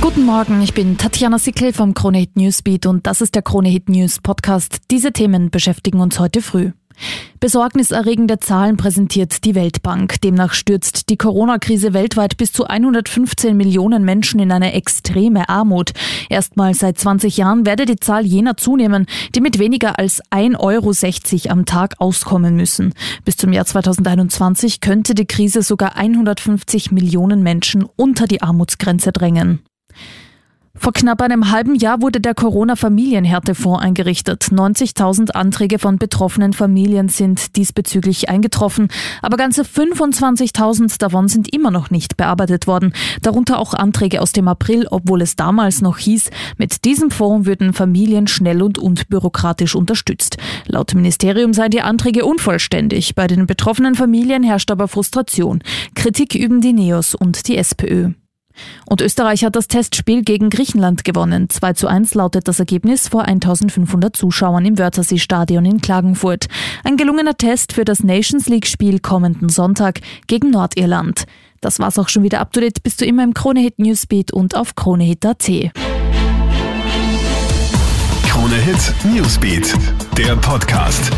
Guten Morgen, ich bin Tatjana Sickel vom Krone Hit Newsbeat und das ist der Krone Hit News Podcast. Diese Themen beschäftigen uns heute früh. Besorgniserregende Zahlen präsentiert die Weltbank. Demnach stürzt die Corona-Krise weltweit bis zu 115 Millionen Menschen in eine extreme Armut. Erstmal seit 20 Jahren werde die Zahl jener zunehmen, die mit weniger als 1,60 Euro am Tag auskommen müssen. Bis zum Jahr 2021 könnte die Krise sogar 150 Millionen Menschen unter die Armutsgrenze drängen. Vor knapp einem halben Jahr wurde der Corona-Familienhärtefonds eingerichtet. 90.000 Anträge von betroffenen Familien sind diesbezüglich eingetroffen, aber ganze 25.000 davon sind immer noch nicht bearbeitet worden. Darunter auch Anträge aus dem April, obwohl es damals noch hieß, mit diesem Fonds würden Familien schnell und unbürokratisch unterstützt. Laut Ministerium seien die Anträge unvollständig. Bei den betroffenen Familien herrscht aber Frustration. Kritik üben die NEOS und die SPÖ. Und Österreich hat das Testspiel gegen Griechenland gewonnen. 2 zu 1 lautet das Ergebnis vor 1500 Zuschauern im Wörthersee-Stadion in Klagenfurt. Ein gelungener Test für das Nations League-Spiel kommenden Sonntag gegen Nordirland. Das war's auch schon wieder up to date. Bist du immer im Kronehit Newsbeat und auf Kronehit.at. Kronehit Newsbeat, der Podcast.